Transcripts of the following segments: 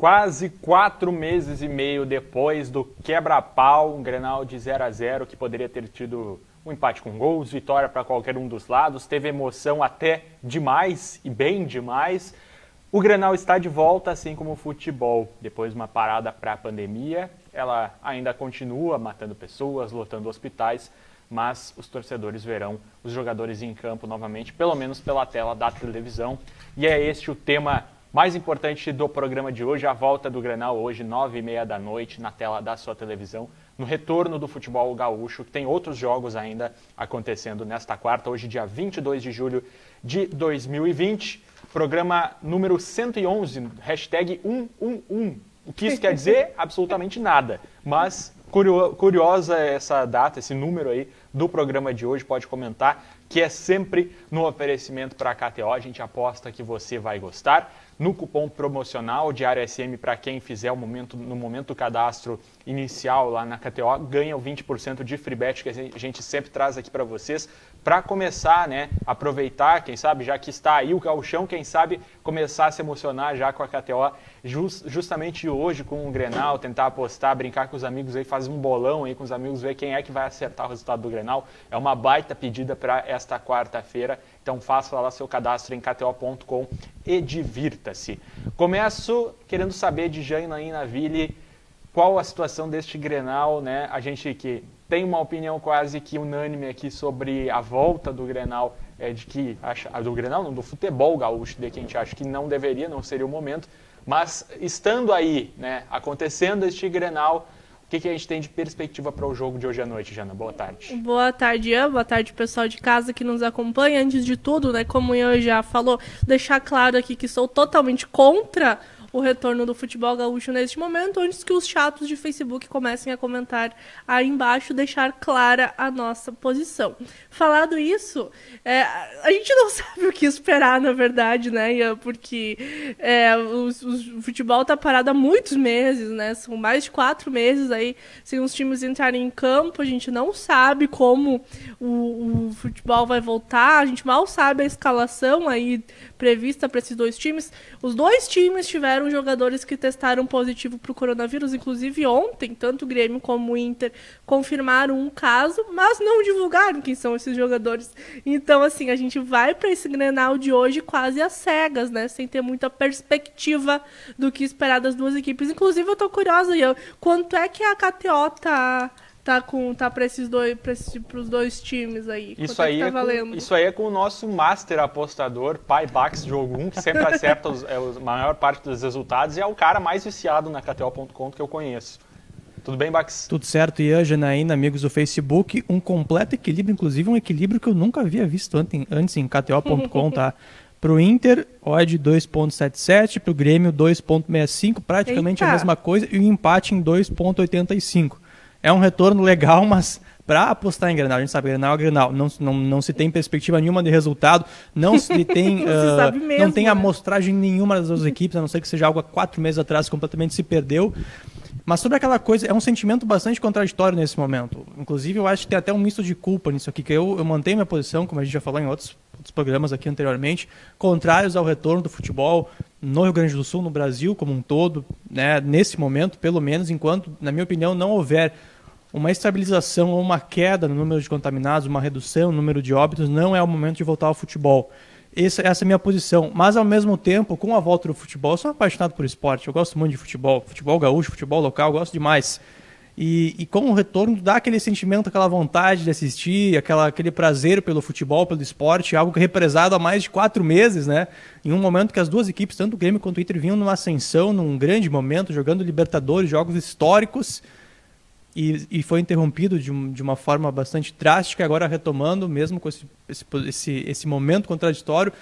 Quase quatro meses e meio depois do quebra-pau, um Grenal de 0 a 0 que poderia ter tido um empate com gols, vitória para qualquer um dos lados, teve emoção até demais e bem demais. O Grenal está de volta, assim como o futebol. Depois de uma parada para a pandemia, ela ainda continua matando pessoas, lotando hospitais, mas os torcedores verão os jogadores em campo novamente, pelo menos pela tela da televisão. E é este o tema mais importante do programa de hoje, a volta do Grenal hoje, nove e meia da noite, na tela da sua televisão, no retorno do futebol gaúcho, que tem outros jogos ainda acontecendo nesta quarta, hoje dia 22 de julho de 2020. Programa número 111, hashtag 111. O que isso quer dizer? Absolutamente nada. Mas curiosa essa data, esse número aí do programa de hoje, pode comentar, que é sempre no oferecimento para a KTO. A gente aposta que você vai gostar no cupom promocional Diário SM para quem fizer o momento, no momento do cadastro inicial lá na KTO, ganha o 20% de free bet que a gente sempre traz aqui para vocês para começar, né, aproveitar, quem sabe, já que está aí o gauchão, quem sabe começar a se emocionar já com a KTO, just, justamente hoje com o Grenal, tentar apostar, brincar com os amigos aí, fazer um bolão aí com os amigos, ver quem é que vai acertar o resultado do Grenal. É uma baita pedida para esta quarta-feira, então faça lá seu cadastro em kto.com e divirta-se. Começo querendo saber de Janaína Ville qual a situação deste Grenal, né? A gente que tem uma opinião quase que unânime aqui sobre a volta do Grenal, é, de que a, do Grenal, não, do futebol gaúcho, de que a gente acha que não deveria, não seria o momento, mas estando aí, né, acontecendo este Grenal, o que, que a gente tem de perspectiva para o jogo de hoje à noite, Jana? Boa tarde. Boa tarde, Ian. Boa tarde, pessoal de casa que nos acompanha. Antes de tudo, né, como Ian já falou, deixar claro aqui que sou totalmente contra o retorno do futebol gaúcho neste momento, antes que os chatos de Facebook comecem a comentar aí embaixo, deixar clara a nossa posição. Falado isso, é, a gente não sabe o que esperar, na verdade, né, Ian? Porque é, o, futebol tá parado há muitos meses, né? São mais de quatro meses aí sem os times entrarem em campo, a gente não sabe como o, o futebol vai voltar, a gente mal sabe a escalação aí prevista para esses dois times. Os dois times tiveram jogadores que testaram positivo para o coronavírus, inclusive ontem, tanto o Grêmio como o Inter confirmaram um caso, mas não divulgaram quem são esses jogadores. Então, assim, a gente vai para esse Grenal de hoje quase às cegas, né? Sem ter muita perspectiva do que esperar das duas equipes. Inclusive, eu tô curiosa, Ian, quanto é que a KTO tá tá com tá para esses dois para os dois times aí. Isso é aí, tá é com, isso aí é com o nosso master apostador, Pai Bax Jogum, que sempre acerta os, é, a maior parte dos resultados e é o cara mais viciado na KTO.com que eu conheço. Tudo bem, Bax? Tudo certo, Ian, Janaína, amigos do Facebook. Um completo equilíbrio, inclusive um equilíbrio que eu nunca havia visto antes em KTO.com, tá? Para o Inter, odd 2.77, para o Grêmio 2.65, praticamente Eita. a mesma coisa, e o empate em 2.85 é um retorno legal, mas para apostar em Grenal, a gente sabe, Grenal é Grenal, não, não, não se tem perspectiva nenhuma de resultado, não se tem, não, uh, mesmo, não tem né? amostragem nenhuma das duas equipes, a não ser que seja algo há quatro meses atrás completamente se perdeu. Mas sobre aquela coisa, é um sentimento bastante contraditório nesse momento. Inclusive, eu acho que tem até um misto de culpa nisso aqui, que eu, eu mantenho minha posição, como a gente já falou em outros, outros programas aqui anteriormente, contrários ao retorno do futebol no Rio Grande do Sul, no Brasil como um todo, né, nesse momento, pelo menos, enquanto, na minha opinião, não houver uma estabilização ou uma queda no número de contaminados, uma redução no número de óbitos, não é o momento de voltar ao futebol. Essa, essa é a minha posição. Mas, ao mesmo tempo, com a volta do futebol, eu sou apaixonado por esporte, eu gosto muito de futebol. Futebol gaúcho, futebol local, eu gosto demais. E, e com o retorno dá aquele sentimento, aquela vontade de assistir, aquela, aquele prazer pelo futebol, pelo esporte, algo é represado há mais de quatro meses, né? Em um momento que as duas equipes, tanto o Grêmio quanto o Inter, vinham numa ascensão, num grande momento, jogando Libertadores, jogos históricos e, e foi interrompido de, de, uma forma bastante drástica, agora retomando, mesmo com esse, esse, esse, esse momento contraditório,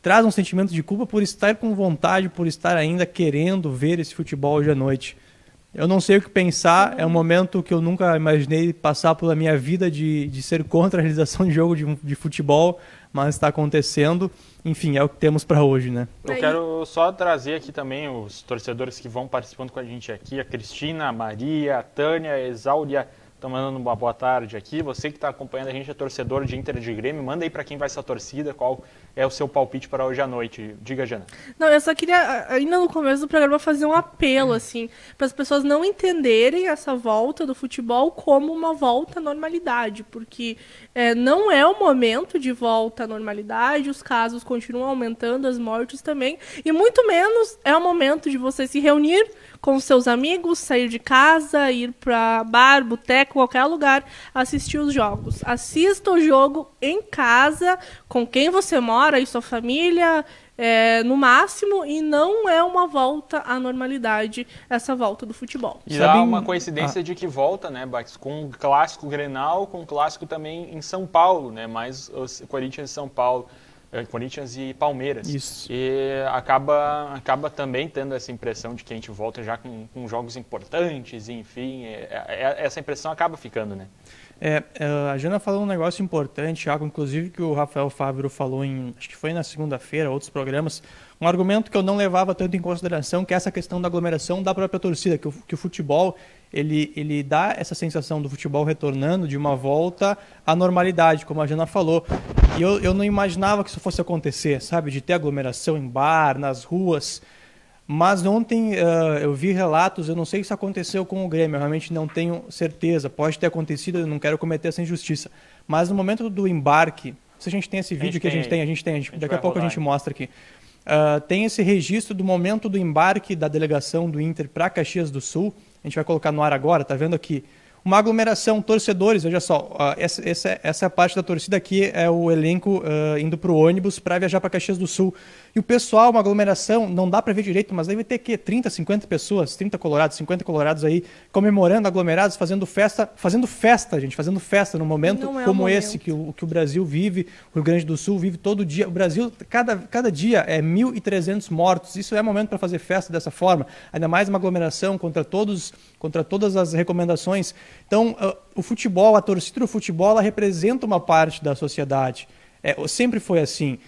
traz um sentimento de culpa por estar com vontade, por estar ainda querendo ver esse futebol hoje à noite. Eu não sei o que pensar, é um momento que eu nunca imaginei passar pela minha vida de, de ser contra a realização de jogo de, de futebol, mas está acontecendo. Enfim, é o que temos para hoje, né? Eu quero só trazer aqui também os torcedores que vão participando com a gente aqui, a Cristina, a Maria, a Tânia, a Exáuria, estão mandando uma boa tarde aqui. Você que está acompanhando a gente, é torcedor de Inter de Grêmio, manda aí para quem vai ser a torcida, qual é o seu palpite para hoje à noite. Diga, Jana. Não, eu só queria, ainda no começo do programa, fazer um apelo, assim, para as pessoas não entenderem essa volta do futebol como uma volta à normalidade, porque é, não é o momento de volta à normalidade, os casos continuam aumentando, as mortes também, e muito menos é o momento de você se reunir com seus amigos, sair de casa, ir para bar, boteco, qualquer lugar, assistir os jogos. Assista o jogo em casa, com quem você mora e sua família, é, no máximo, e não é uma volta à normalidade essa volta do futebol. E dá uma coincidência ah. de que volta, né, Bax, com o clássico Grenal, com o clássico também em São Paulo, né, mais o Corinthians e São Paulo. É, Corinthians e Palmeiras. Isso. E acaba, acaba também tendo essa impressão de que a gente volta já com, com jogos importantes, enfim, é, é, essa impressão acaba ficando, né? É, é, a Jana falou um negócio importante, algo inclusive que o Rafael Fábio falou em, acho que foi na segunda-feira, outros programas, um argumento que eu não levava tanto em consideração, que é essa questão da aglomeração da própria torcida, que o, que o futebol ele, ele dá essa sensação do futebol retornando de uma volta à normalidade, como a Jana falou. E eu, eu não imaginava que isso fosse acontecer, sabe? De ter aglomeração em bar, nas ruas. Mas ontem uh, eu vi relatos, eu não sei se aconteceu com o Grêmio, eu realmente não tenho certeza. Pode ter acontecido, eu não quero cometer essa injustiça. Mas no momento do embarque, se a gente tem esse vídeo a que a gente tem, a gente tem, a gente, a gente daqui a pouco a gente mostra aqui. Uh, tem esse registro do momento do embarque da delegação do Inter para Caxias do Sul. A gente vai colocar no ar agora, tá vendo aqui? Uma aglomeração, torcedores, veja só, essa, essa, essa parte da torcida aqui é o elenco uh, indo para o ônibus para viajar para Caxias do Sul. E o pessoal, uma aglomeração, não dá para ver direito, mas deve ter que 30, 50 pessoas, 30 colorados, 50 colorados aí, comemorando, aglomerados, fazendo festa, fazendo festa, gente, fazendo festa num momento é como momento. esse que o, que o Brasil vive, o Rio Grande do Sul vive todo dia. O Brasil, cada, cada dia é 1.300 mortos. Isso é momento para fazer festa dessa forma. Ainda mais uma aglomeração contra todos, contra todas as recomendações. Então, uh, o futebol, a torcida do futebol, ela representa uma parte da sociedade. É, sempre foi assim.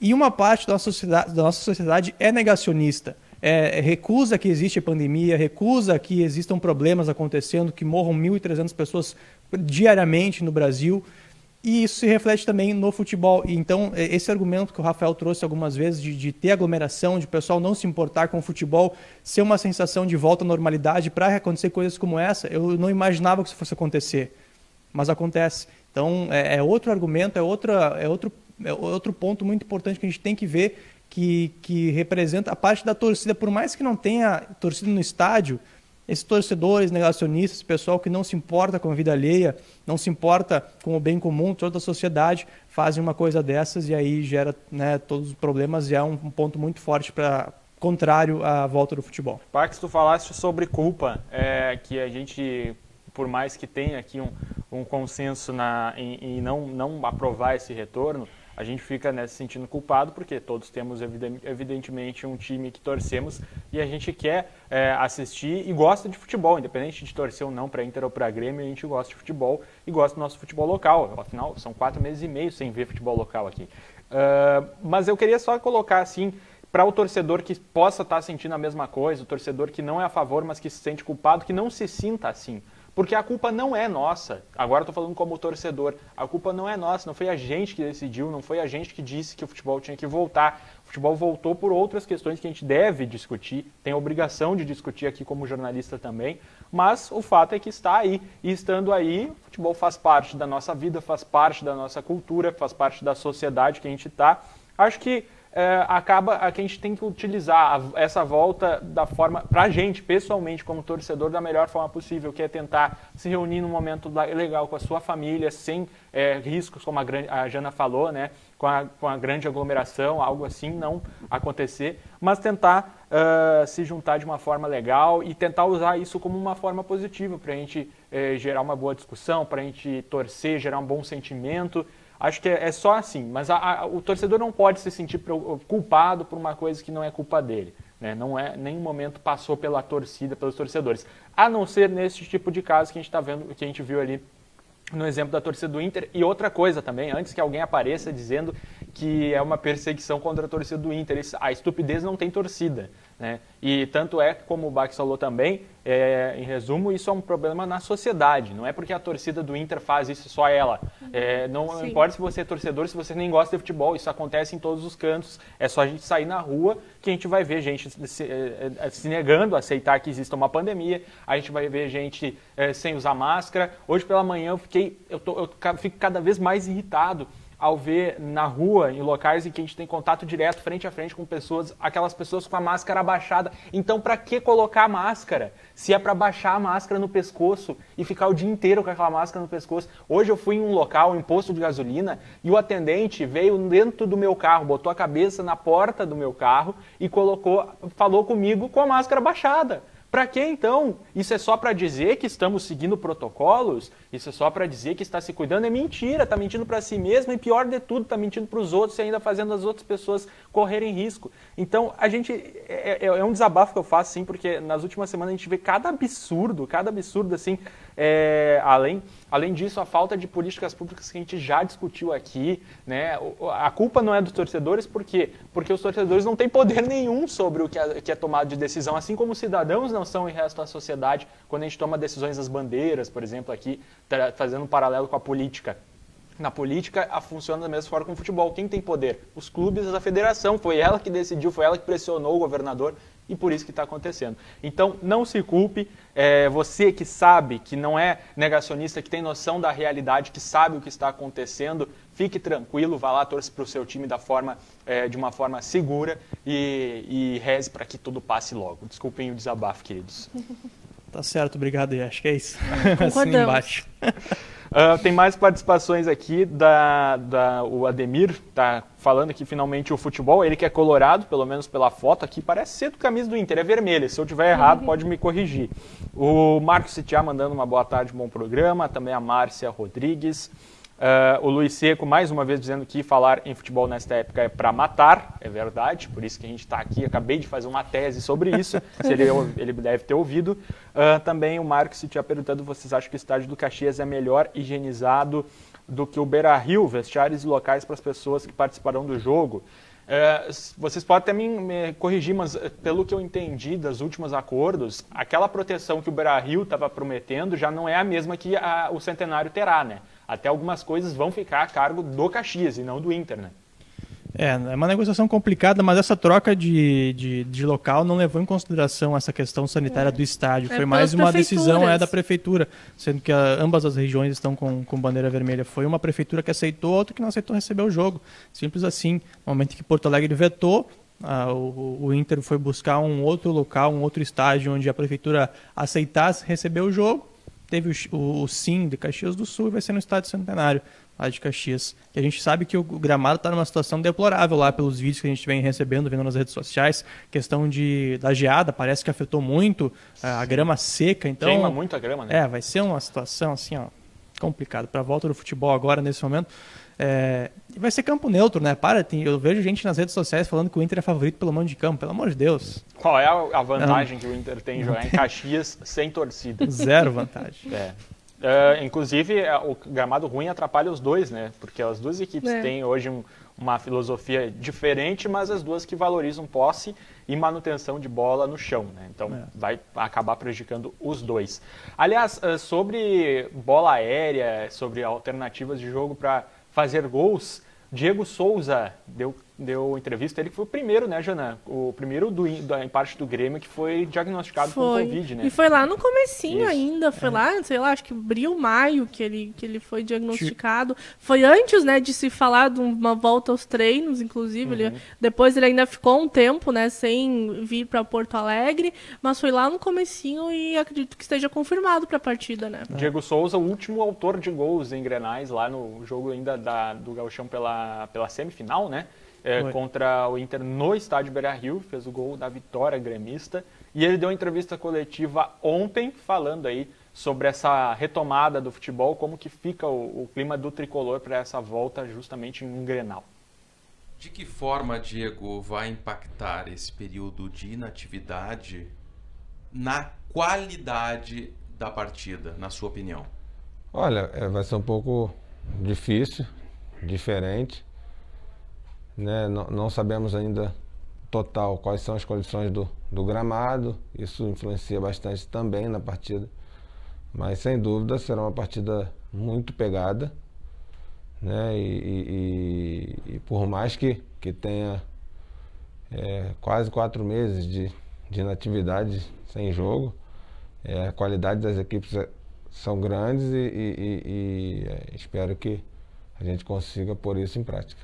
E uma parte da nossa sociedade, da nossa sociedade é negacionista. É, recusa que existe pandemia, recusa que existam problemas acontecendo, que morram 1.300 pessoas diariamente no Brasil. E isso se reflete também no futebol. Então, é, esse argumento que o Rafael trouxe algumas vezes de, de ter aglomeração, de o pessoal não se importar com o futebol, ser uma sensação de volta à normalidade para acontecer coisas como essa, eu não imaginava que isso fosse acontecer. Mas acontece. Então, é, é outro argumento, é, outra, é outro é outro ponto muito importante que a gente tem que ver que, que representa a parte da torcida, por mais que não tenha torcida no estádio, esses torcedores negacionistas, pessoal que não se importa com a vida alheia, não se importa com o bem comum, toda a sociedade, fazem uma coisa dessas e aí gera né, todos os problemas e é um, ponto muito forte para contrário à volta do futebol. Pax, tu falaste sobre culpa, é, que a gente, por mais que tenha aqui um, um consenso na, em, em não, não aprovar esse retorno, a gente fica né, se sentindo culpado porque todos temos evidentemente um time que torcemos e a gente quer é, assistir e gosta de futebol, independente de torcer ou não para Inter ou para Grêmio, a gente gosta de futebol e gosta do nosso futebol local. Afinal, são quatro meses e meio sem ver futebol local aqui. Uh, mas eu queria só colocar assim para o torcedor que possa estar tá sentindo a mesma coisa, o torcedor que não é a favor, mas que se sente culpado, que não se sinta assim. Porque a culpa não é nossa. Agora estou falando como torcedor. A culpa não é nossa. Não foi a gente que decidiu, não foi a gente que disse que o futebol tinha que voltar. O futebol voltou por outras questões que a gente deve discutir, tem a obrigação de discutir aqui como jornalista também. Mas o fato é que está aí. E estando aí, o futebol faz parte da nossa vida, faz parte da nossa cultura, faz parte da sociedade que a gente está. Acho que é, acaba que a gente tem que utilizar a, essa volta da forma, para a gente, pessoalmente, como torcedor, da melhor forma possível, que é tentar se reunir num momento legal com a sua família, sem é, riscos, como a, a, Jana falou, né, com a, com a grande aglomeração, algo assim não acontecer, mas tentar uh, se juntar de uma forma legal e tentar usar isso como uma forma positiva para a gente uh, gerar uma boa discussão, para a gente torcer, gerar um bom sentimento. Acho que é, é só assim, mas a, a, o torcedor não pode se sentir culpado por uma coisa que não é culpa dele. Né? Não é nenhum momento passou pela torcida, pelos torcedores. A não ser nesse tipo de caso que a gente está vendo, que a gente viu ali no exemplo da torcida do Inter. E outra coisa também, antes que alguém apareça dizendo que é uma perseguição contra a torcida do Inter. A estupidez não tem torcida. Né? E tanto é, como o Bax falou também, é, em resumo, isso é um problema na sociedade. Não é porque a torcida do Inter faz isso só ela. É, não Sim. importa se você é torcedor, se você nem gosta de futebol, isso acontece em todos os cantos. É só a gente sair na rua que a gente vai ver gente se, é, é, se negando a aceitar que exista uma pandemia. A gente vai ver gente é, sem usar máscara. Hoje pela manhã eu fiquei, eu, tô, eu fico cada vez mais irritado ao ver na rua, em locais em que a gente tem contato direto, frente a frente com pessoas, aquelas pessoas com a máscara abaixada. Então, para que colocar a máscara? Se é para baixar a máscara no pescoço e ficar o dia inteiro com aquela máscara no pescoço. Hoje eu fui em um local, um posto de gasolina, e o atendente veio dentro do meu carro, botou a cabeça na porta do meu carro e colocou, falou comigo com a máscara baixada. Para que então? Isso é só para dizer que estamos seguindo protocolos? Isso é só para dizer que está se cuidando? É mentira, está mentindo para si mesmo e pior de tudo, está mentindo para os outros e ainda fazendo as outras pessoas correrem risco. Então, a gente. É, é, é, um desabafo que eu faço, sim, porque nas últimas semanas a gente vê cada absurdo, cada absurdo, assim. É, além, além disso, a falta de políticas públicas que a gente já discutiu aqui. Né? A culpa não é dos torcedores, por quê? Porque os torcedores não têm poder nenhum sobre o que é, que é tomado de decisão, assim como os cidadãos não são em resto da sociedade quando a gente toma decisões das bandeiras, por exemplo, aqui, fazendo um paralelo com a política. Na política, a funciona da mesma forma com o futebol. Quem tem poder? Os clubes, a federação. Foi ela que decidiu, foi ela que pressionou o governador e por isso que está acontecendo. Então, não se culpe. É, você que sabe, que não é negacionista, que tem noção da realidade, que sabe o que está acontecendo, fique tranquilo, vá lá, torce para o seu time da forma, é, de uma forma segura e, e reze para que tudo passe logo. Desculpem o desabafo, queridos. Tá certo, obrigado. Acho que é isso. assim embaixo. Uh, tem mais participações aqui da, da o Ademir tá falando que finalmente o futebol, ele que é colorado, pelo menos pela foto aqui, parece ser do camisa do Inter, é vermelha. Se eu tiver errado, pode me corrigir. O Marcos Sitiá mandando uma boa tarde, bom programa. Também a Márcia Rodrigues. Uh, o Luiz Seco, mais uma vez, dizendo que falar em futebol nesta época é para matar, é verdade, por isso que a gente está aqui. Acabei de fazer uma tese sobre isso, se ele, ele deve ter ouvido. Uh, também o Marcos se tinha perguntando: vocês acham que o estádio do Caxias é melhor higienizado do que o Beira Rio, vestiários e locais para as pessoas que participarão do jogo? Uh, vocês podem até me, me, corrigir, mas pelo que eu entendi dos últimos acordos, aquela proteção que o Beira Rio estava prometendo já não é a mesma que a, o Centenário terá, né? Até algumas coisas vão ficar a cargo do Caxias e não do Inter, né? É, é uma negociação complicada, mas essa troca de, de, de local não levou em consideração essa questão sanitária é. do estádio. É, Foi mais uma decisão é, da prefeitura, sendo que a, ambas as regiões estão com, com bandeira vermelha. Foi uma prefeitura que aceitou, outra que não aceitou receber o jogo. Simples assim. No momento que Porto Alegre vetou, ah, o, o, Inter foi buscar um outro local, um outro estádio onde a prefeitura aceitasse receber o jogo teve o, o, Sim de Caxias do Sul e vai ser no Estádio Centenário, lá de Caxias. E a gente sabe que o, o gramado está numa situação deplorável lá pelos vídeos que a gente vem recebendo, vendo nas redes sociais. Questão de, da geada, parece que afetou muito a, a grama seca. Então, Queima muito a grama, né? É, vai ser uma situação assim, ó, complicada. Para a volta do futebol agora, nesse momento. É, vai ser campo neutro, né? Para, tem, eu vejo gente nas redes sociais falando que o Inter é favorito pelo mando de campo, pelo amor de Deus. Qual é a, vantagem Não. que o Inter tem em jogar em Caxias sem torcida? Zero vantagem. É. Uh, inclusive, é, o gramado ruim atrapalha os dois, né? Porque as duas equipes é. têm hoje um, uma filosofia diferente, mas as duas que valorizam posse e manutenção de bola no chão, né? Então é. vai acabar prejudicando os dois. Aliás, uh, sobre bola aérea, sobre alternativas de jogo para fazer gols, Diego Souza deu deu entrevista, ele foi o primeiro, né, Jana? O primeiro do, da, em parte do Grêmio que foi diagnosticado foi. com Covid, né? E foi lá no comecinho Isso. ainda, foi é. lá, sei lá, acho que abril, maio que ele, que ele foi diagnosticado. Foi antes, né, de se falar de uma volta aos treinos, inclusive. Uhum. Ele, depois ele ainda ficou um tempo, né, sem vir para Porto Alegre, mas foi lá no comecinho e acredito que esteja confirmado para a partida, né? Diego Souza, o último autor de gols em Grenais lá no jogo ainda da, do Gauchão pela, pela semifinal, né? É, contra o Inter no estádio Beira-Rio, fez o gol da vitória gremista. E ele deu uma entrevista coletiva ontem falando aí sobre essa retomada do futebol, como que fica o, o clima do tricolor para essa volta justamente em um Grenal. De que forma, Diego, vai impactar esse período de inatividade na qualidade da partida, na sua opinião? Olha, é, vai ser um pouco difícil, diferente né? não, não sabemos ainda total quais são as condições do, do gramado, isso influencia bastante também na partida, mas sem dúvida será uma partida muito pegada, né? E, e, e por mais que, que tenha é, quase quatro meses de, de inatividade sem jogo, é, a qualidade das equipes é, são grandes e, e, é, espero que a gente consiga pôr isso em prática.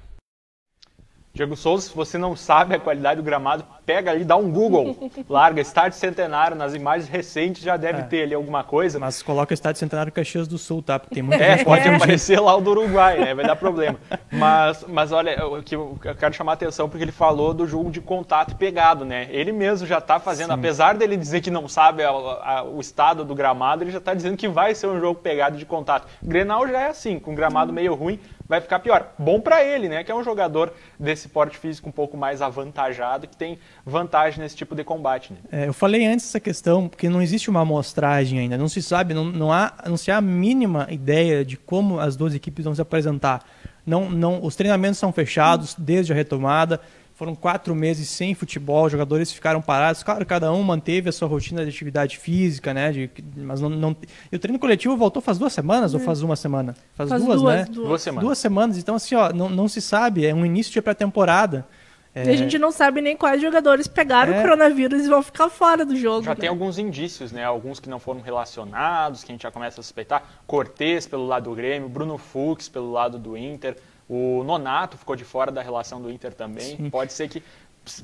Diego Souza, se você não sabe a qualidade do gramado, pega ali, dá um Google, larga Estádio Centenário, nas imagens recentes já deve é. ter ali alguma coisa. Mas coloca Estádio Centenário Caxias do Sul, tá? Porque tem muita é, gente pode é. aparecer lá o do Uruguai, né? Vai dar problema. Mas, mas olha, o que eu quero chamar a atenção porque ele falou do jogo de contato pegado, né? Ele mesmo já está fazendo, Sim. apesar dele dizer que não sabe a, a, o estado do gramado, ele já está dizendo que vai ser um jogo pegado de contato. Grenal já é assim, com gramado meio ruim, vai ficar pior. Bom para ele, né? Que é um jogador desse porte físico um pouco mais avantajado, que tem vantagem nesse tipo de combate. Né? É, eu falei antes essa questão, porque não existe uma amostragem ainda, não se sabe, não, não, há, não se há a mínima ideia de como as duas equipes vão se apresentar. Não, não, os treinamentos são fechados desde a retomada. Foram quatro meses sem futebol, os jogadores ficaram parados. Claro, cada um manteve a sua rotina de atividade física, né? De, mas não, não... E o treino coletivo voltou faz duas semanas é. ou faz uma semana? Faz, faz duas, duas, né? Duas. duas semanas. Duas semanas. Então, assim, ó, não, não se sabe. É um início de pré-temporada. É... E a gente não sabe nem quais jogadores pegaram é... o coronavírus e vão ficar fora do jogo. Já né? tem alguns indícios, né? Alguns que não foram relacionados, que a gente já começa a suspeitar. Cortez pelo lado do Grêmio, Bruno Fux pelo lado do Inter. O Nonato ficou de fora da relação do Inter também. Sim. Pode ser que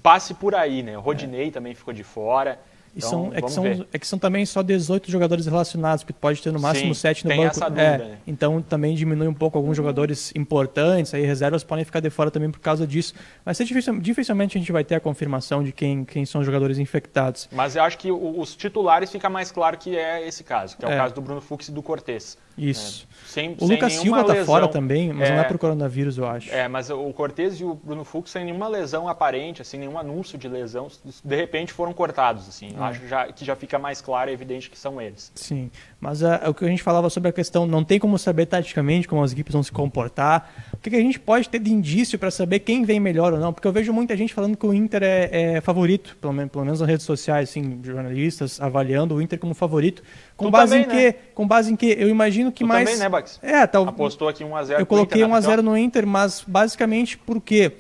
passe por aí, né? O Rodinei é. também ficou de fora. Então, são, é, que são, é, que são, também só 18 jogadores relacionados, porque pode ter no máximo Sim, 7 no tem banco. Essa dúvida, é, né? Então também diminui um pouco alguns jogadores importantes, aí reservas podem ficar de fora também por causa disso. Mas difícil, dificilmente a gente vai ter a confirmação de quem, quem são os jogadores infectados. Mas eu acho que os titulares fica mais claro que é esse caso, que é, é. o caso do Bruno Fux e do Cortez. Isso. É, sem, o Lucas Silva está fora também, mas é, não é por coronavírus, eu acho. É, mas o Cortez e o Bruno Fux sem nenhuma lesão aparente, assim, nenhum anúncio de lesão, de repente foram cortados, assim. É. Acho já, que já fica mais claro e evidente que são eles. Sim, mas uh, o que a gente falava sobre a questão, não tem como saber taticamente como as equipes vão se comportar. O que, que a gente pode ter de indício para saber quem vem melhor ou não? Porque eu vejo muita gente falando que o Inter é, é favorito, pelo menos, pelo menos nas redes sociais, assim, jornalistas avaliando o Inter como favorito. Com tu base também, em quê? Né? Com base em quê? Eu imagino que tu mais. Também, né, Bax? É, tal. Apostou aqui 1x0 Eu coloquei 1x0 no Inter, mas basicamente por quê?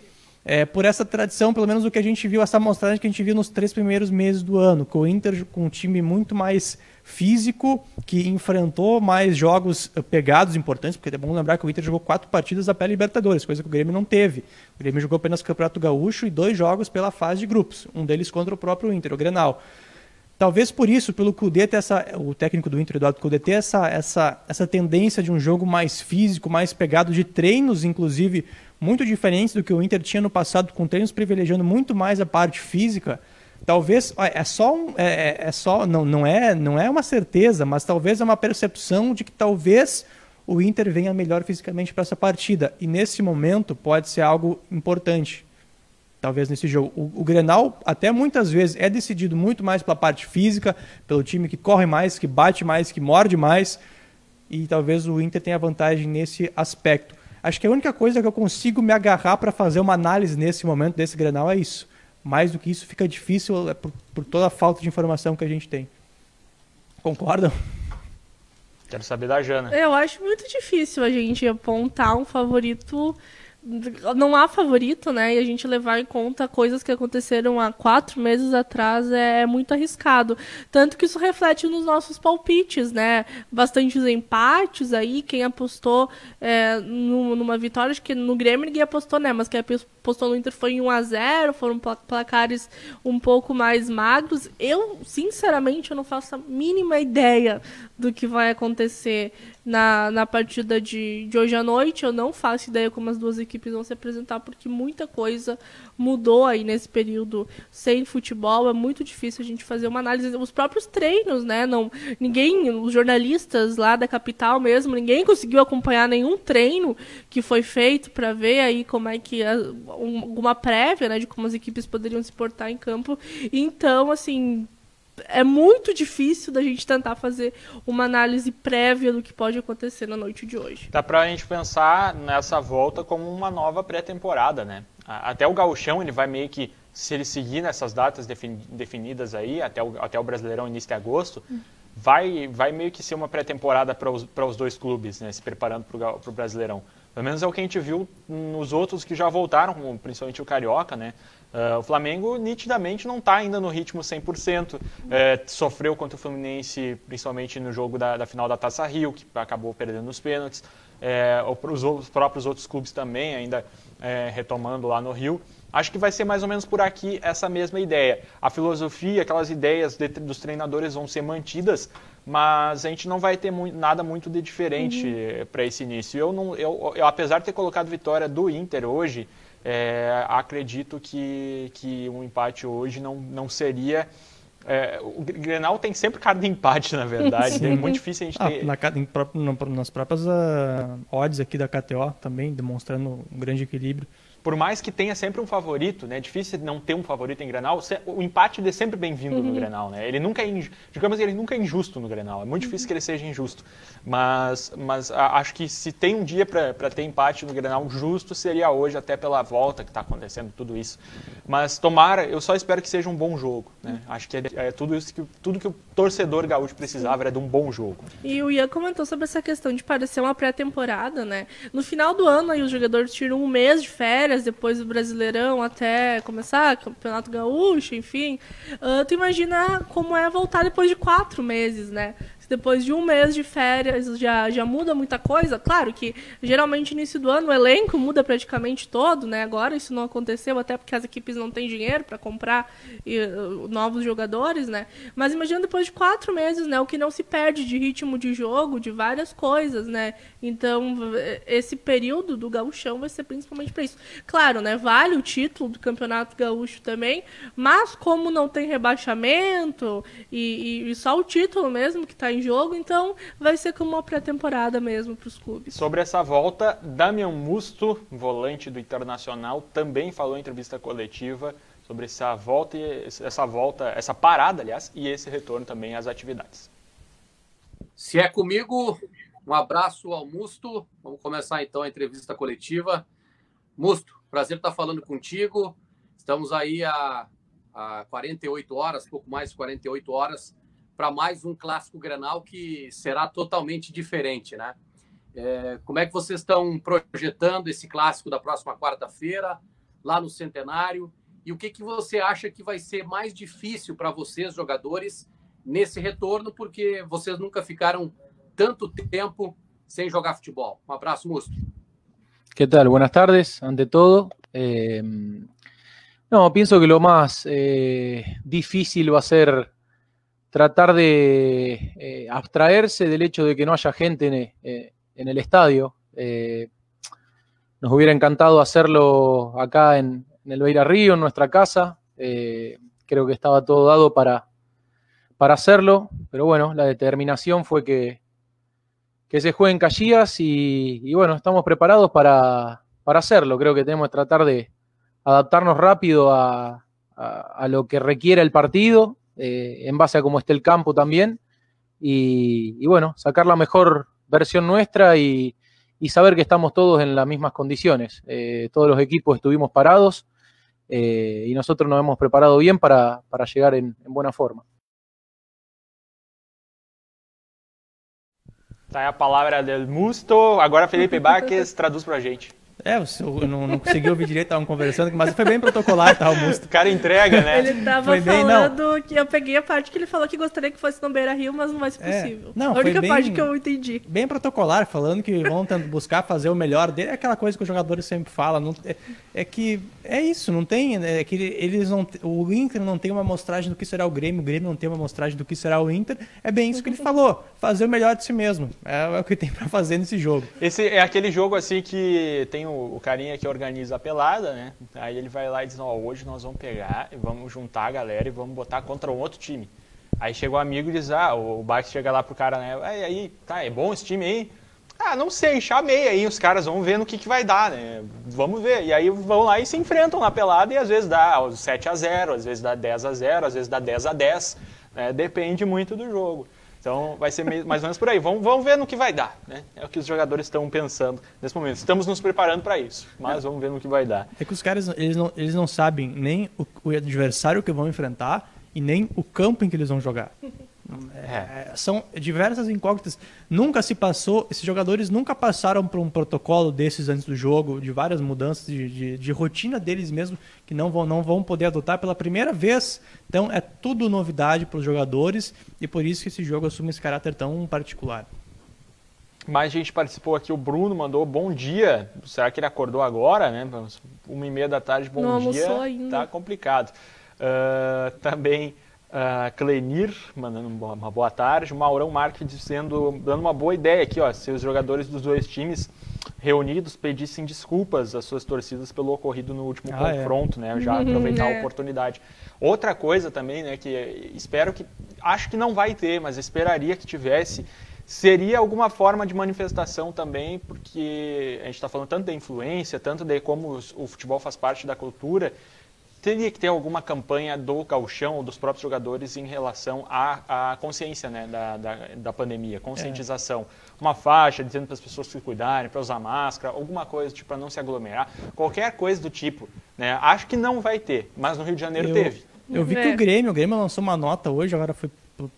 É, por essa tradição, pelo menos o que a gente viu, essa amostragem que a gente viu nos três primeiros meses do ano, com o Inter com um time muito mais físico, que enfrentou mais jogos eh, pegados importantes, porque é bom lembrar que o Inter jogou quatro partidas da pré-Libertadores, coisa que o Grêmio não teve. O Grêmio jogou apenas o Campeonato Gaúcho e dois jogos pela fase de grupos, um deles contra o próprio Inter, o Grenal. Talvez por isso, pelo Cudê ter essa, o técnico do Inter, Eduardo Cudê, ter essa, essa, essa tendência de um jogo mais físico, mais pegado, de treinos, inclusive, muito diferentes do que o Inter tinha no passado, com treinos privilegiando muito mais a parte física. Talvez é só um, é, é, é só não, não é não é uma certeza, mas talvez é uma percepção de que talvez o Inter venha melhor fisicamente para essa partida e nesse momento pode ser algo importante talvez nesse jogo. O, o, Grenal até muitas vezes é decidido muito mais pela parte física, pelo time que corre mais, que bate mais, que morde mais, e talvez o Inter tenha vantagem nesse aspecto. Acho que a única coisa que eu consigo me agarrar para fazer uma análise nesse momento desse Grenal é isso. Mais do que isso fica difícil é por, por toda a falta de informação que a gente tem. Concordam? Quero saber da Jana. Eu acho muito difícil a gente apontar um favorito não há favorito, né? E a gente levar em conta coisas que aconteceram há quatro meses atrás é, muito arriscado. Tanto que isso reflete nos nossos palpites, né? Bastantes empates aí. Quem apostou é, numa vitória, acho que no Grêmio ninguém apostou, né? Mas quem apostou no Inter foi em 1x0, foram placares um pouco mais magros. Eu, sinceramente, eu não faço a mínima ideia do que vai acontecer na, na partida de, de hoje à noite. Eu não faço ideia como as duas equipes vão se apresentar, porque muita coisa mudou aí nesse período sem futebol. É muito difícil a gente fazer uma análise. Os próprios treinos, né? Não, ninguém, os jornalistas lá da capital mesmo, ninguém conseguiu acompanhar nenhum treino que foi feito para ver aí como é que alguma prévia, né, de como as equipes poderiam se portar em campo. Então, assim, é muito difícil da gente tentar fazer uma análise prévia do que pode acontecer na noite de hoje. Dá pra gente pensar nessa volta como uma nova pré-temporada, né? até o gauchão ele vai meio que, se ele seguir nessas datas definidas aí, até o, até o Brasileirão início de agosto, vai, vai meio que ser uma pré-temporada para os, os dois clubes, né, se preparando para o Brasileirão. Pelo menos é o que a gente viu nos outros que já voltaram, principalmente o Carioca, né? Uh, o Flamengo nitidamente não está ainda no ritmo 100%. É, sofreu contra o Fluminense, principalmente no jogo da, da final da Taça Rio, que acabou perdendo nos pênaltis. É, os, os, próprios outros clubes também ainda é, retomando lá no Rio. Acho que vai ser mais ou menos por aqui essa mesma ideia. A filosofia, aquelas ideias de, dos treinadores vão ser mantidas, mas a gente não vai ter muito, nada muito de diferente uhum. para esse início. Eu, não, eu, eu, apesar de ter colocado vitória do Inter hoje, é, acredito que, que um empate hoje não, não seria. É, o Grenal tem sempre cara de empate, na verdade. É muito difícil a gente ah, ter. Na, em, nas próprias uh, odds aqui da KTO também, demonstrando um grande equilíbrio por mais que tenha sempre um favorito, né? É difícil não ter um favorito em Grenal, o empate é sempre bem-vindo uhum. no Grenal, né? Ele nunca é, digamos, ele nunca é injusto no Grenal. É muito difícil uhum. que ele seja injusto. Mas, mas acho que se tem um dia para ter empate no Grenal justo, seria hoje, até pela volta que está acontecendo, tudo isso. Mas tomara, eu só espero que seja um bom jogo, né? Acho que é, é tudo isso que tudo que o torcedor gaúcho precisava era de um bom jogo. E o Ian comentou sobre essa questão de parecer uma pré-temporada, né? No final do ano aí os jogadores tiram um mês de férias férias, depois do Brasileirão até começar, Campeonato Gaúcho, enfim. Uh, tu imagina como é voltar depois de quatro meses, né? Depois de um mês de férias já, já muda muita coisa. Claro que geralmente início do ano o elenco muda praticamente todo, né? Agora isso não aconteceu, até porque as equipes não têm dinheiro para comprar uh, novos jogadores, né? Mas imagina depois de quatro meses, né? O que não se perde de ritmo de jogo, de várias coisas, né? Então, esse período do gauchão vai ser principalmente para isso. Claro, né? Vale o título do Campeonato Gaúcho também, mas como não tem rebaixamento e, e, e só o título mesmo que está em jogo, então vai ser como uma pré-temporada mesmo para os clubes. Sobre essa volta, Damian Musto, volante do Internacional, também falou em entrevista coletiva sobre essa volta, essa volta, essa parada, aliás, e esse retorno também às atividades. Se é comigo, um abraço ao Musto. Vamos começar então a entrevista coletiva. Musto, prazer estar falando contigo. Estamos aí há, há 48 horas, pouco mais de 48 horas, para mais um clássico Grenal que será totalmente diferente, né? É, como é que vocês estão projetando esse clássico da próxima quarta-feira, lá no Centenário? E o que, que você acha que vai ser mais difícil para vocês, jogadores, nesse retorno, porque vocês nunca ficaram tanto tiempo sin jugar fútbol. Un abrazo, Musto. ¿Qué tal? Buenas tardes, ante todo. Eh, no, pienso que lo más eh, difícil va a ser tratar de eh, abstraerse del hecho de que no haya gente en, el estadio. nos hubiera encantado hacerlo acá en, el Beira Río, en nuestra casa. creo que estaba todo dado para, para hacerlo, pero bueno, la determinación fue que, que se juegue en Caxias y, bueno, estamos preparados para, hacerlo. Creo que tenemos que tratar de adaptarnos rápido a, lo que requiera el partido, eh, en base a cómo esté el campo también, y, bueno, sacar la mejor versión nuestra y, saber que estamos todos en las mismas condiciones. Eh, todos los equipos estuvimos parados eh, y nosotros nos hemos preparado bien para, llegar en buena forma. Tá a palavra del Musto. Agora Felipe Baques traduz pra gente. É, eu não, não consegui ouvir direito, estavam conversando, mas foi bem protocolar, tá, o Musto. O cara entrega, né? Ele tava foi bem, falando não. que eu peguei a parte que ele falou que gostaria que fosse no Beira Rio, mas não vai ser é, possível. Não, a única bem, parte que eu entendi. Bem protocolar, falando que vão buscar fazer o melhor dele. É aquela coisa que os jogadores sempre falam. Não, é, é, que é isso, não tem. É que eles não. O Inter não tem uma amostragem do que será o Grêmio, o Grêmio não tem uma amostragem do que será o Inter. É bem isso que ele falou. Fazer o melhor de si mesmo. É, é o que tem para fazer nesse jogo. Esse é aquele jogo assim que tem o, o carinha que organiza a pelada, né? Aí ele vai lá e diz, ó, oh, hoje nós vamos pegar e vamos juntar a galera e vamos botar contra um outro time. Aí chega o um amigo e diz, ah, o Bax chega lá pro cara, né? Aí, aí, tá, é bom esse time aí? Ah, não sei, chamei aí, os caras vão ver no que, que vai dar, né? Vamos ver. E aí vão lá e se enfrentam na pelada e às vezes dá 7 a 0 às vezes dá 10 a 0 às vezes dá 10 a 10 né? Depende muito do jogo. Então vai ser mais ou menos por aí. Vamos, vamos ver no que vai dar. Né? É o que os jogadores estão pensando nesse momento. Estamos nos preparando para isso, mas vamos ver no que vai dar. É que os caras eles não, eles não sabem nem o, o adversário que vão enfrentar e nem o campo em que eles vão jogar. É, são diversas incógnitas. Nunca se passou, esses jogadores nunca passaram por um protocolo desses antes do jogo, de várias mudanças de, de, de rotina deles mesmo, que não vão, não vão poder adotar pela primeira vez. Então é tudo novidade para os jogadores e por isso que esse jogo assume esse caráter tão particular. Mais gente participou aqui. O Bruno mandou bom dia. Será que ele acordou agora, né? Uma e meia da tarde, bom Não dia. ainda. Tá complicado. Ah, também a Clenir mandando uma boa tarde. O Maurão Marques dizendo, dando uma boa ideia aqui, ó. Se os jogadores dos dois times reunidos pedissem desculpas às suas torcidas pelo ocorrido no último Ah, é. confronto, né? Já aproveitar a É. oportunidade. Outra coisa também, né, que espero que acho que não vai ter, mas esperaria que tivesse, seria alguma forma de manifestação também, porque a gente está falando tanto da influência, tanto de como o futebol faz parte da cultura, teria que ter alguma campanha do gauchão ou dos próprios jogadores em relação à, à consciência né, da, da, da pandemia, conscientização. Uma faixa dizendo para as pessoas se cuidarem, para usar máscara, alguma coisa tipo, para não se aglomerar, qualquer coisa do tipo. Né? Acho que não vai ter, mas no Rio de Janeiro Eu- teve. Eu vi que É. o Grêmio, o Grêmio lançou uma nota hoje, agora foi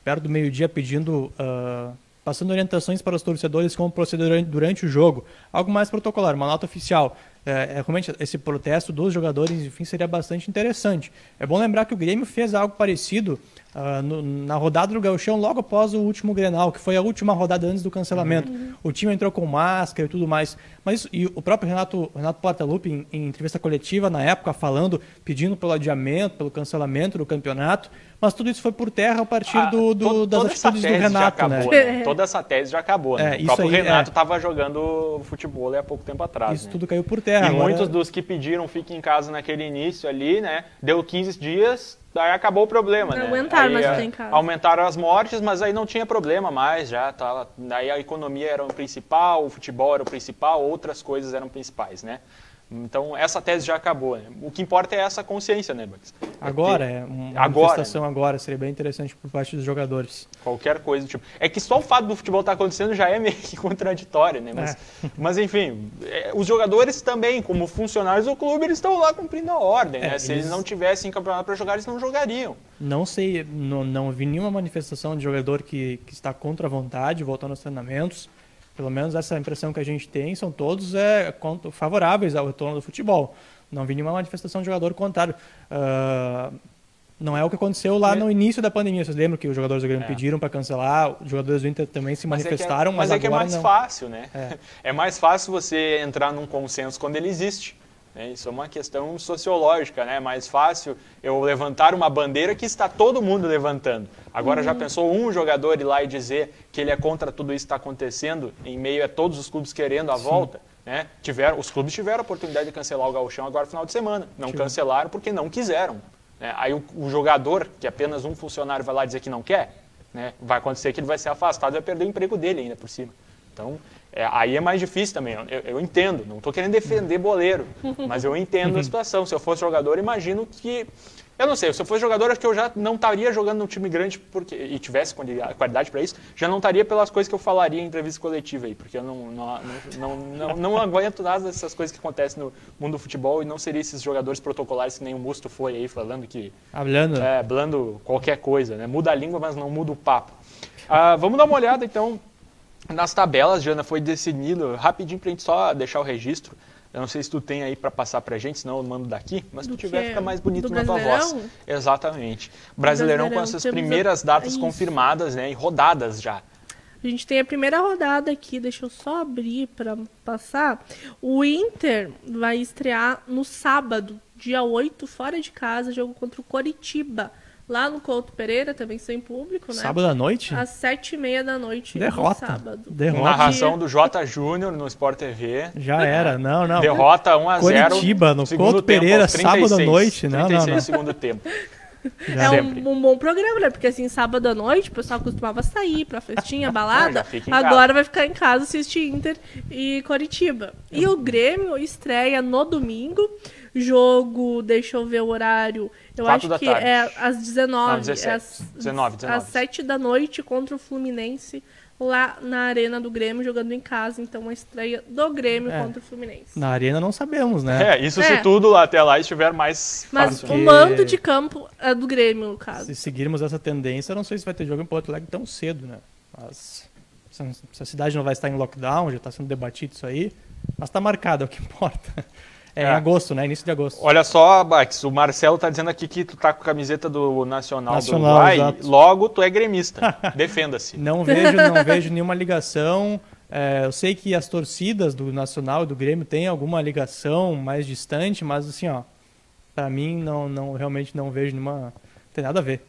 perto do meio-dia, pedindo, ah, passando orientações para os torcedores como proceder durante o jogo. Algo mais protocolar, uma nota oficial. É, é, realmente, esse protesto dos jogadores, enfim, seria bastante interessante. É bom lembrar que o Grêmio fez algo parecido ah, no- na rodada do Gauchão, logo após o último Grenal, que foi a última rodada antes do cancelamento. O time entrou com máscara e tudo mais. Mas isso- e o próprio Renato, Renato Portaluppi, em, em entrevista coletiva na época, falando, pedindo pelo adiamento, pelo cancelamento do campeonato. Mas tudo isso foi por terra a partir Ah, do, do- to- das toda essa atitudes do Renato, acabou, né? né? Toda essa tese já acabou. É, né? O isso próprio aí, Renato é. estava jogando futebol há pouco tempo atrás. Isso né? tudo caiu por terra. E Agora- muitos dos que pediram fique em casa naquele início ali, né? Deu 15 dias, daí acabou o problema, Não né? aguentaram Aí, mais eh, ficar em casa. Aumentaram as mortes, mas aí não tinha problema mais, já tava. Daí a economia era o principal, o futebol era o principal, outras coisas eram principais, né? Então essa tese já acabou. Né? O que importa é essa consciência, né, Bugs? Agora, ter- é uma Agora, manifestação agora, seria bem interessante por parte dos jogadores. Qualquer coisa do tipo. É que só o fato do futebol estar acontecendo já é meio que contraditório, né? Mas, mas enfim, é, os jogadores também, como funcionários do clube, eles estão lá cumprindo a ordem, É, né? Se eles eles- não tivessem campeonato para jogar, eles não jogariam. Não sei, não, não vi nenhuma manifestação de jogador que, que está contra a vontade, voltando aos treinamentos. Pelo menos essa impressão que a gente tem, são todos é, favoráveis ao retorno do futebol. Não vi nenhuma manifestação de jogador contrário. Ah, não é o que aconteceu lá no início da pandemia. Vocês lembram que os jogadores do Grêmio É. pediram para cancelar, os jogadores do Inter também se Mas é que é- manifestaram, mas, mas, é que é agora mais não. fácil, né? É. É. mais fácil você entrar num consenso quando ele existe. Né? Isso é uma questão sociológica, né? É mais fácil eu levantar uma bandeira que está todo mundo levantando. Agora já pensou um jogador ir lá e dizer que ele é contra tudo isso que está acontecendo em meio a todos os clubes querendo a volta? Né? Tiveram, os clubes tiveram a oportunidade de cancelar o gauchão agora no final de semana. Não cancelaram porque não quiseram. né? Aí o, o jogador, que apenas um funcionário, vai lá dizer que não quer, né? vai acontecer que ele vai ser afastado e vai perder o emprego dele ainda por cima. Então, é, aí é mais difícil também. Eu, eu entendo, não estou querendo defender boleiro, mas eu entendo a situação. Se eu fosse jogador, imagino que. Eu não sei, se eu fosse jogador, acho que eu já não estaria jogando num time grande porque, e tivesse quali- qualidade para isso, já não estaria pelas coisas que eu falaria em entrevista coletiva aí, porque eu não, não, não, não, não aguento nada dessas coisas que acontecem no mundo do futebol e não seria esses jogadores protocolares que nem o Musto foi aí falando que Hablando. é, blando qualquer coisa, né? Muda a língua, mas não muda o papo. Ah, vamos dar uma olhada, então, nas tabelas, Jana, foi decidido rapidinho pra gente só deixar o registro. Eu não sei se tu tem aí para passar pra gente, senão eu mando daqui, mas se tu tiver, fica mais bonito Do na tua voz. Exatamente. Brasileirão, com Brasileirão, essas temos a- primeiras datas Isso. confirmadas, né? E rodadas já. A gente tem a primeira rodada aqui, deixa eu só abrir para passar. O Inter vai estrear no sábado, dia 8, fora de casa, jogo contra o Coritiba. Lá no Couto Pereira, também sem público, né? Sábado à noite? Às sete e meia da noite Derrota. no sábado. Derrota. Narração do J. Júnior no Sport TV. Já era, não, não. Derrota 1 a 0 Coritiba, no Couto tempo, Pereira, aos 36, sábado à noite. Não, não, 36 não. segundo tempo. É Sempre. um, um bom programa, né? Porque assim, sábado à noite o pessoal costumava sair pra festinha, balada. já em Agora casa. vai ficar em casa assistir Inter e Coritiba. E o Grêmio estreia no domingo, jogo, deixa eu ver o horário. Eu Quatro acho da que tarde. é às 19, Não, 17. é às, 19, 19. às 7 da noite contra o Fluminense lá na Arena do Grêmio, jogando em casa. Então, a estreia do Grêmio É. contra o Fluminense. Na arena não sabemos, né? É, isso É. se tudo lá até lá estiver mais Mas fácil. O mando de campo é do Grêmio, no caso. Se seguirmos essa tendência, eu não sei se vai ter jogo em Porto Alegre tão cedo, né? Mas se se a cidade não vai estar em lockdown, já está sendo debatido isso aí, mas está marcado, é o que importa. É, É. em agosto, né? Início de agosto. Olha só, Bax, o Marcelo tá dizendo aqui que tu tá com a camiseta do Nacional, Nacional, do Uruguai, exato. logo tu é gremista. Defenda-se. Não vejo, não vejo nenhuma ligação. É, eu sei que as torcidas do Nacional e do Grêmio têm alguma ligação mais distante, mas assim, ó, para mim não, não realmente não vejo nenhuma, não tem nada a ver.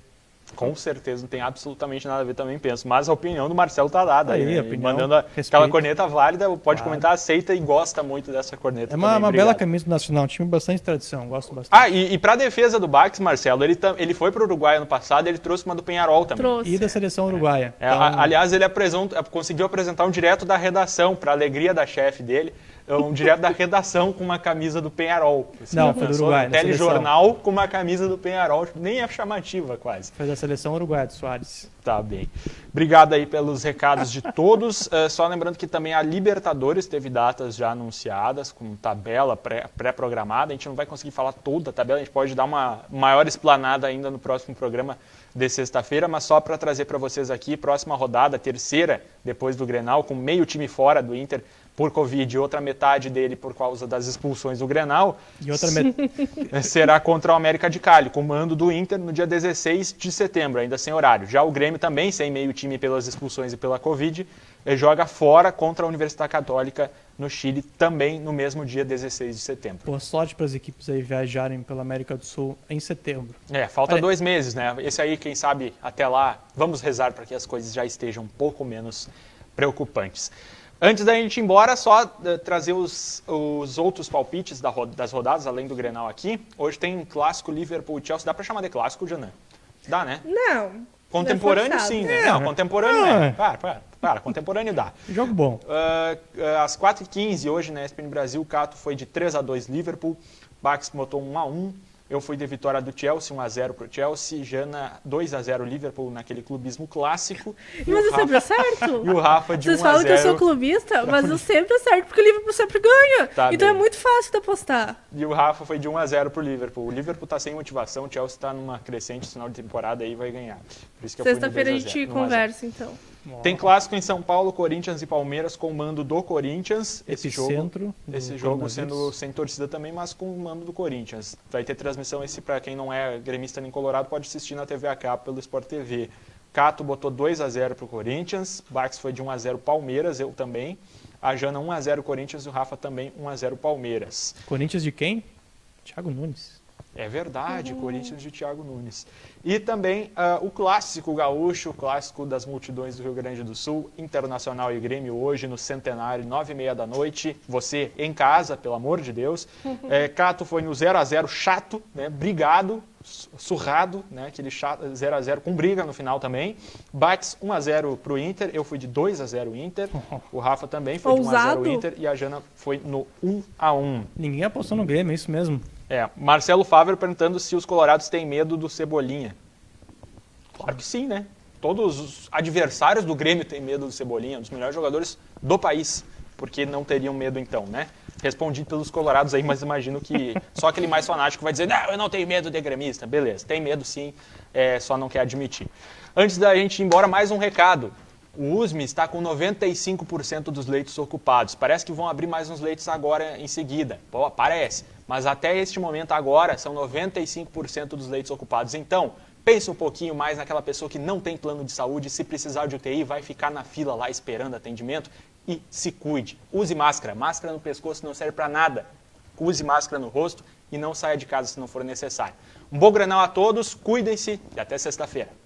Com certeza, não tem absolutamente nada a ver, também penso. Mas a opinião do Marcelo tá dada. Aí, né? a opinião, Mandando a- aquela corneta válida, pode Claro. comentar, aceita e gosta muito dessa corneta. É uma, também. uma bela camisa do Nacional, um time de bastante tradição, gosto bastante. Ah, e, e pra defesa do Bax, Marcelo, ele, tam- ele foi pro Uruguai ano passado ele trouxe uma do Penharol também. Trouxe. E da seleção uruguaia. É, Então, a- aliás, ele apresentou- conseguiu apresentar um direto da redação, para alegria da chefe dele, um direto da redação com uma camisa do Penharol. Você Não, já foi do? Uruguai, Um telejornal com uma camisa do Penharol, tipo, nem é chamativa quase. Foi da seleção uruguaia do Soares. Tá bem. Obrigado aí pelos recados de todos. Eh, só lembrando que também a Libertadores teve datas já anunciadas, com tabela pré- pré-programada. a gente não vai conseguir falar toda a tabela, a gente pode dar uma maior explanada ainda no próximo programa de sexta-feira, mas só para trazer para vocês aqui, próxima rodada, terceira, depois do Grenal, com meio time fora do Inter por Covid e outra metade dele por causa das expulsões do Grenal, E met... será contra o América de Cali, comando do Inter no dia 16 de setembro, ainda sem horário. Já o Grêmio também, sem meio time pelas expulsões e pela Covid, eh, joga fora contra a Universidade Católica no Chile, também no mesmo dia 16 de setembro. Boa sorte para as equipes aí viajarem pela América do Sul em setembro. É, falta Olha- dois meses, né? Esse aí, quem sabe, até lá, vamos rezar para que as coisas já estejam um pouco menos preocupantes. Antes da gente ir embora, só eh, trazer os, os outros palpites da das rodadas, além do Grenal aqui. Hoje tem um clássico Liverpool e Chelsea. Dá para chamar de clássico, Janã? Dá, né? Não. Contemporâneo É sim, né? É. Não, contemporâneo Ah. é. Para, para, para, contemporâneo dá. Jogo bom. Ah, às 4h15 hoje na ESPN Brasil, o Cato foi de 3 a 2 Liverpool, Bax botou 1 a 1 eu fui de vitória do Chelsea, 1 a 0 pro Chelsea, Jana 2 a 0 Liverpool naquele clubismo clássico. E Mas o eu sempre Rafa- acerto. E o Rafa de Vocês 1 a falam que eu 0 sou clubista, mas eu sempre acerto, porque o Liverpool sempre ganha. Tá então bem. é muito fácil de apostar. E o Rafa foi de 1 a 0 pro Liverpool. O Liverpool tá sem motivação, o Chelsea tá numa crescente final de temporada aí vai ganhar. Por isso que Sexta-feira a 2 gente 0, 1 a 0. conversa, então. Tem clássico em São Paulo, Corinthians e Palmeiras com o mando do Corinthians. Esse jogo, Epicentro do esse jogo sendo sem torcida também, mas com o mando do Corinthians. Vai ter transmissão esse para quem não é gremista nem colorado, pode assistir na TV AK pelo Sport TV. Cato botou 2 a 0 pro Corinthians, Bax foi de 1 a 0 Palmeiras, eu também. A Jana 1 a 0 Corinthians e o Rafa também 1 a 0 Palmeiras. Corinthians de quem? Thiago Nunes. É verdade, Corinthians de Thiago Nunes. E também ah, o clássico gaúcho, o clássico das multidões do Rio Grande do Sul, Internacional e Grêmio hoje no Centenário, nove e meia da noite. Você em casa, pelo amor de Deus. É, Cato foi no 0 a 0 chato, né? Brigado, su- surrado, né? Aquele chato, 0 a 0 com briga no final também. Bates 1 a 0 pro Inter, eu fui de 2 a 0 Inter. O Rafa também foi de 1 a 0 Ousado. Inter e a Jana foi no 1 a 1. Ninguém apostou no Grêmio, é isso mesmo. É, Marcelo Fábio perguntando se os colorados têm medo do Cebolinha. Claro que sim, né? Todos os adversários do Grêmio têm medo do Cebolinha, dos melhores jogadores do país. Porque não teriam medo então, né? Respondi pelos colorados aí, mas imagino que só aquele mais fanático vai dizer, não, eu não tenho medo de gremista. Beleza, tem medo sim, é, só não quer admitir. Antes da gente ir embora, mais um recado. O USM está com 95% dos leitos ocupados. Parece que vão abrir mais uns leitos agora em seguida. Pô, parece. Mas até este momento agora são 95% dos leitos ocupados. Então, pense um pouquinho mais naquela pessoa que não tem plano de saúde. Se precisar de UTI, vai ficar na fila lá esperando atendimento. E se cuide. Use máscara. Máscara no pescoço não serve para nada. Use máscara no rosto e não saia de casa se não for necessário. Um bom granal a todos, cuidem-se e até sexta-feira.